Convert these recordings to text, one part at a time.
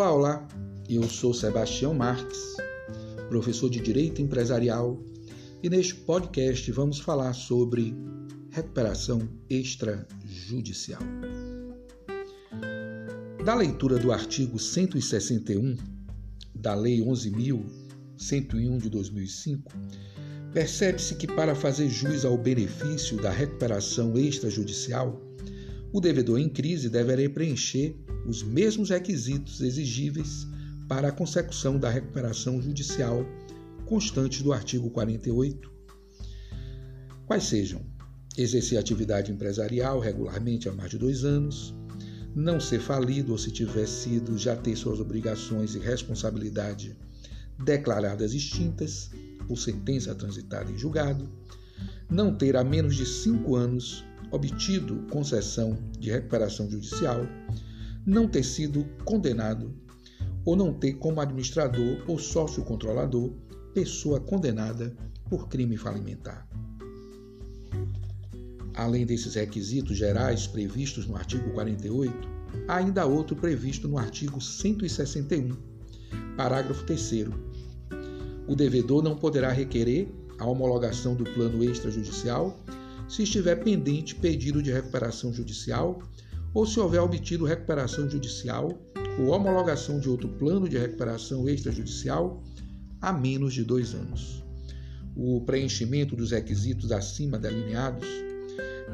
Olá, olá. Eu sou Sebastião Marques, professor de Direito Empresarial, e neste podcast vamos falar sobre recuperação extrajudicial. Da leitura do artigo 161 da Lei 11.101 de 2005, percebe-se que para fazer jus ao benefício da recuperação extrajudicial, o devedor em crise deverá preencher os mesmos requisitos exigíveis para a consecução da recuperação judicial constante do artigo 48, quais sejam exercer atividade empresarial regularmente há mais de dois anos, não ser falido ou, se tiver sido, já ter suas obrigações e responsabilidade declaradas extintas por sentença transitada em julgado, não ter há menos de cinco anos obtido concessão de recuperação judicial, não ter sido condenado ou não ter como administrador ou sócio controlador pessoa condenada por crime falimentar. Além desses requisitos gerais previstos no artigo 48, há ainda outro previsto no artigo 161, parágrafo 3. O devedor não poderá requerer a homologação do plano extrajudicial se estiver pendente pedido de recuperação judicial ou se houver obtido recuperação judicial ou homologação de outro plano de recuperação extrajudicial há menos de dois anos. O preenchimento dos requisitos acima delineados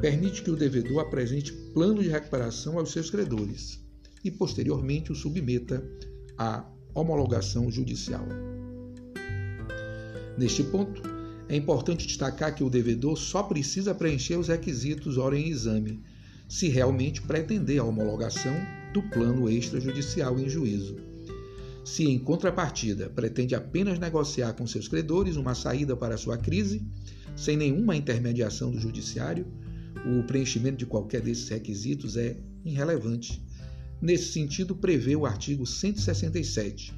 permite que o devedor apresente plano de recuperação aos seus credores e, posteriormente, o submeta à homologação judicial. Neste ponto, é importante destacar que o devedor só precisa preencher os requisitos ora em exame, se realmente pretender a homologação do plano extrajudicial em juízo. Se, em contrapartida, pretende apenas negociar com seus credores uma saída para sua crise, sem nenhuma intermediação do judiciário, o preenchimento de qualquer desses requisitos é irrelevante. Nesse sentido, prevê o artigo 167,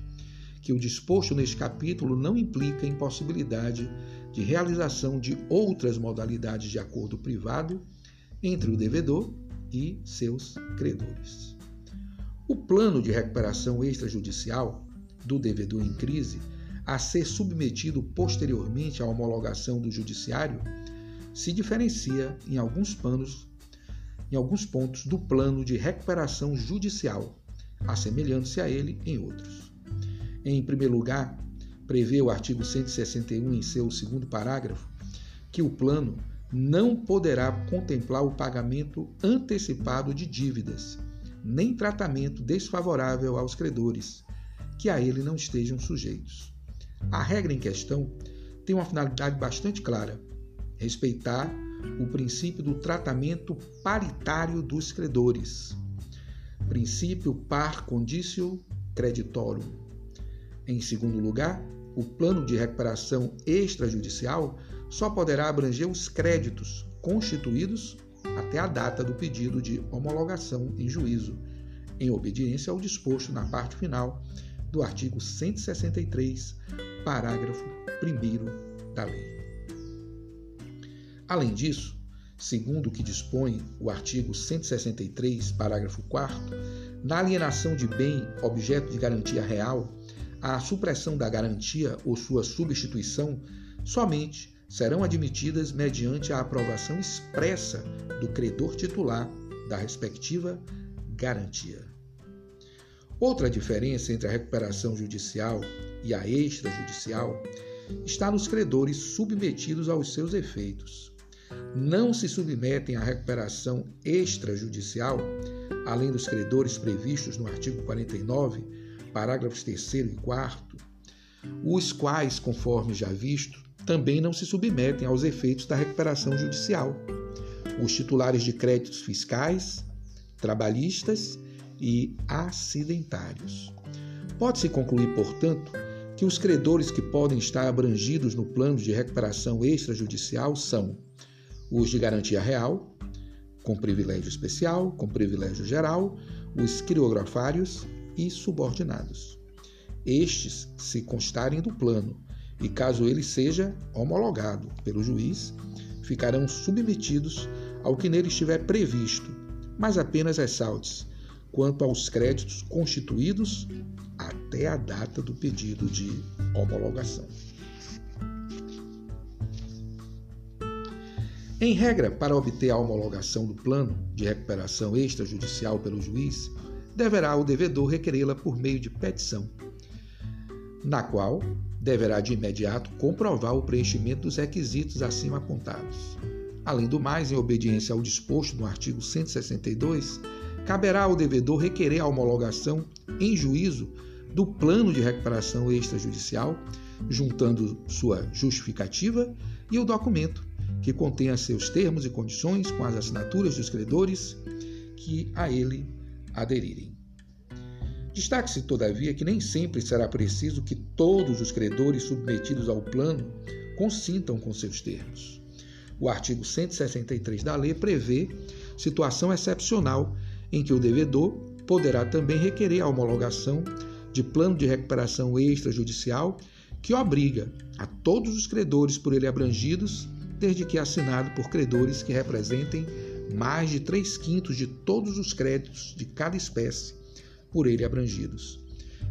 que o disposto neste capítulo não implica impossibilidade de realização de outras modalidades de acordo privado entre o devedor e seus credores. O plano de recuperação extrajudicial do devedor em crise, a ser submetido posteriormente à homologação do judiciário, se diferencia em alguns panos, em alguns pontos do plano de recuperação judicial, assemelhando-se a ele em outros. Em primeiro lugar, prevê o artigo 161 em seu segundo parágrafo que o plano não poderá contemplar o pagamento antecipado de dívidas, nem tratamento desfavorável aos credores, que a ele não estejam sujeitos. A regra em questão tem uma finalidade bastante clara: respeitar o princípio do tratamento paritário dos credores, princípio par condicio creditorum. Em segundo lugar, o plano de recuperação extrajudicial só poderá abranger os créditos constituídos até a data do pedido de homologação em juízo, em obediência ao disposto na parte final do artigo 163, parágrafo 1 da lei. Além disso, segundo o que dispõe o artigo 163, parágrafo 4, na alienação de bem objeto de garantia real, a supressão da garantia ou sua substituição somente serão admitidas mediante a aprovação expressa do credor titular da respectiva garantia. Outra diferença entre a recuperação judicial e a extrajudicial está nos credores submetidos aos seus efeitos. Não se submetem à recuperação extrajudicial, além dos credores previstos no artigo 49 parágrafos 3 e 4, os quais, conforme já visto, também não se submetem aos efeitos da recuperação judicial. Os titulares de créditos fiscais, trabalhistas e acidentários. Pode-se concluir, portanto, que os credores que podem estar abrangidos no plano de recuperação extrajudicial são os de garantia real, com privilégio especial, com privilégio geral, os criografários, e subordinados. Estes se constarem do plano e, caso ele seja homologado pelo juiz, ficarão submetidos ao que nele estiver previsto, mas apenas ressalte quanto aos créditos constituídos até a data do pedido de homologação. Em regra, para obter a homologação do plano de recuperação extrajudicial pelo juiz, deverá o devedor requerê-la por meio de petição, na qual deverá de imediato comprovar o preenchimento dos requisitos acima apontados. Além do mais, em obediência ao disposto no artigo 162, caberá ao devedor requerer a homologação em juízo do plano de recuperação extrajudicial, juntando sua justificativa e o documento que contenha seus termos e condições com as assinaturas dos credores que a ele aderirem. Destaque-se, todavia, que nem sempre será preciso que todos os credores submetidos ao plano consintam com seus termos. O artigo 163 da lei prevê situação excepcional em que o devedor poderá também requerer a homologação de plano de recuperação extrajudicial que obriga a todos os credores por ele abrangidos desde que assinado por credores que representem mais de 3 quintos de todos os créditos de cada espécie por ele abrangidos.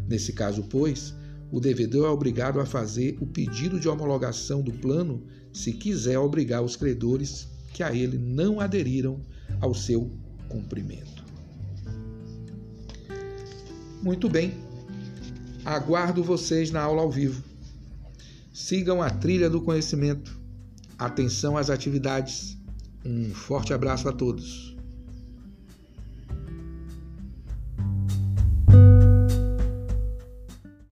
Nesse caso, pois, o devedor é obrigado a fazer o pedido de homologação do plano se quiser obrigar os credores que a ele não aderiram ao seu cumprimento. Muito bem, aguardo vocês na aula ao vivo. Sigam a trilha do conhecimento Atenção às atividades. Um forte abraço a todos.